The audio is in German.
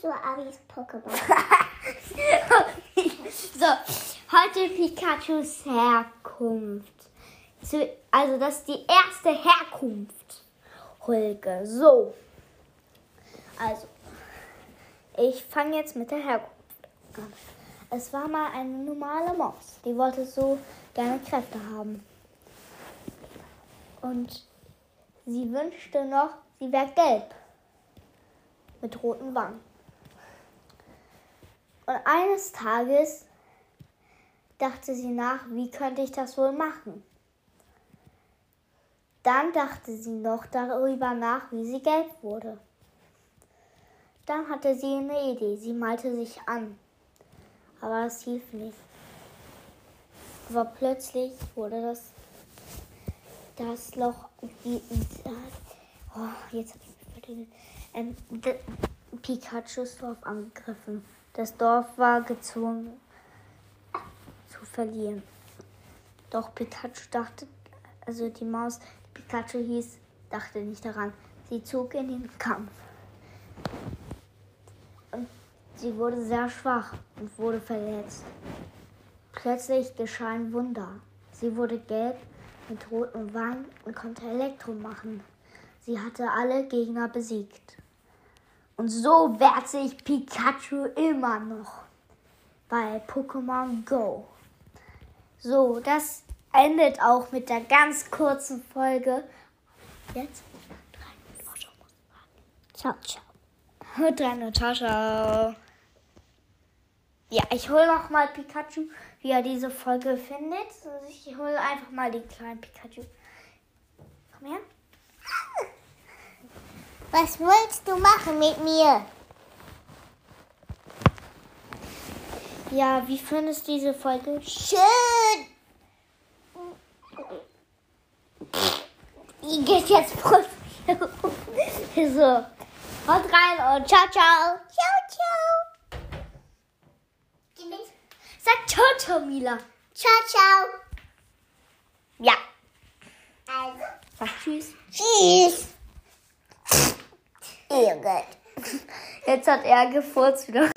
zu Abis Pokémon. so, heute Pikachus Herkunft. Zu, also, das ist die erste Herkunft. Holge. So. Also, ich fange jetzt mit der Herkunft an. Es war mal eine normale Maus. Die wollte so gerne Kräfte haben. Und sie wünschte noch, sie wäre gelb. Mit roten Wangen. Und eines Tages dachte sie nach, wie könnte ich das wohl machen? Dann dachte sie noch darüber nach, wie sie gelb wurde. Dann hatte sie eine Idee. Sie malte sich an. Aber es hielt nicht. Aber plötzlich wurde das, das Loch, oh, jetzt habe ich mich ähm, Pikachus Dorf angegriffen. Das Dorf war gezwungen zu verlieren. Doch Pikachu dachte, also die Maus, die Pikachu hieß, dachte nicht daran. Sie zog in den Kampf. Und sie wurde sehr schwach und wurde verletzt. Plötzlich geschah ein Wunder. Sie wurde gelb mit roten Wangen und konnte Elektro machen. Sie hatte alle Gegner besiegt. Und so wehrt sich Pikachu immer noch bei Pokémon Go. So, das endet auch mit der ganz kurzen Folge. Jetzt? Ciao, ciao. Hört rein, ciao, ciao. Ja, ich hole noch mal Pikachu, wie er diese Folge findet. Also ich hole einfach mal die kleinen Pikachu. Komm her. Was willst du machen mit mir? Ja, wie findest du diese Folge? Schön. Die geht jetzt voll. so. Haut rein und ciao, ciao. Ciao, ciao. Sag ciao, ciao, Mila. Ciao, ciao. Ja. Also, Sag tschüss. tschüss. Irrgott. Jetzt hat er gefurzt wieder.